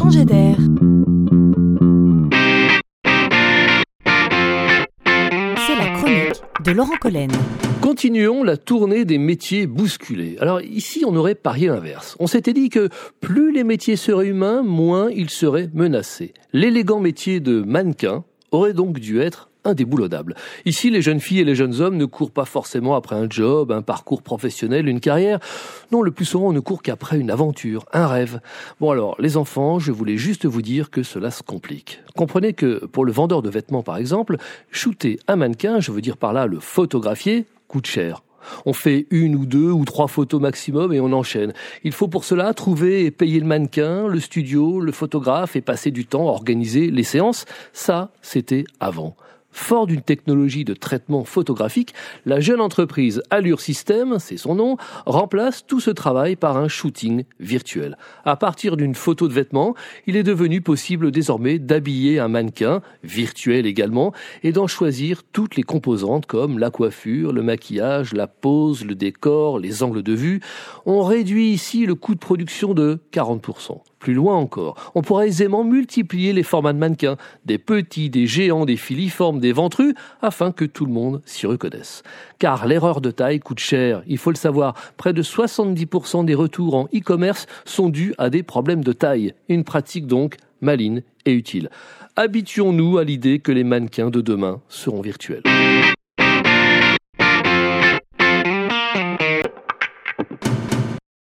changer d'air. C'est la chronique de Laurent Collen. Continuons la tournée des métiers bousculés. Alors ici, on aurait parié l'inverse. On s'était dit que plus les métiers seraient humains, moins ils seraient menacés. L'élégant métier de mannequin aurait donc dû être indéboulonnable. Ici, les jeunes filles et les jeunes hommes ne courent pas forcément après un job, un parcours professionnel, une carrière. Non, le plus souvent, on ne court qu'après une aventure, un rêve. Bon alors, les enfants, je voulais juste vous dire que cela se complique. Comprenez que pour le vendeur de vêtements, par exemple, shooter un mannequin, je veux dire par là le photographier, coûte cher. On fait une ou deux ou trois photos maximum et on enchaîne. Il faut pour cela trouver et payer le mannequin, le studio, le photographe et passer du temps à organiser les séances. Ça, c'était avant. Fort d'une technologie de traitement photographique, la jeune entreprise Allure System, c'est son nom, remplace tout ce travail par un shooting virtuel. À partir d'une photo de vêtement, il est devenu possible désormais d'habiller un mannequin, virtuel également, et d'en choisir toutes les composantes comme la coiffure, le maquillage, la pose, le décor, les angles de vue. On réduit ici le coût de production de 40%. Plus loin encore, on pourrait aisément multiplier les formats de mannequins, des petits, des géants, des filiformes, des ventrus, afin que tout le monde s'y reconnaisse. Car l'erreur de taille coûte cher, il faut le savoir, près de 70% des retours en e-commerce sont dus à des problèmes de taille, une pratique donc maligne et utile. Habituons-nous à l'idée que les mannequins de demain seront virtuels.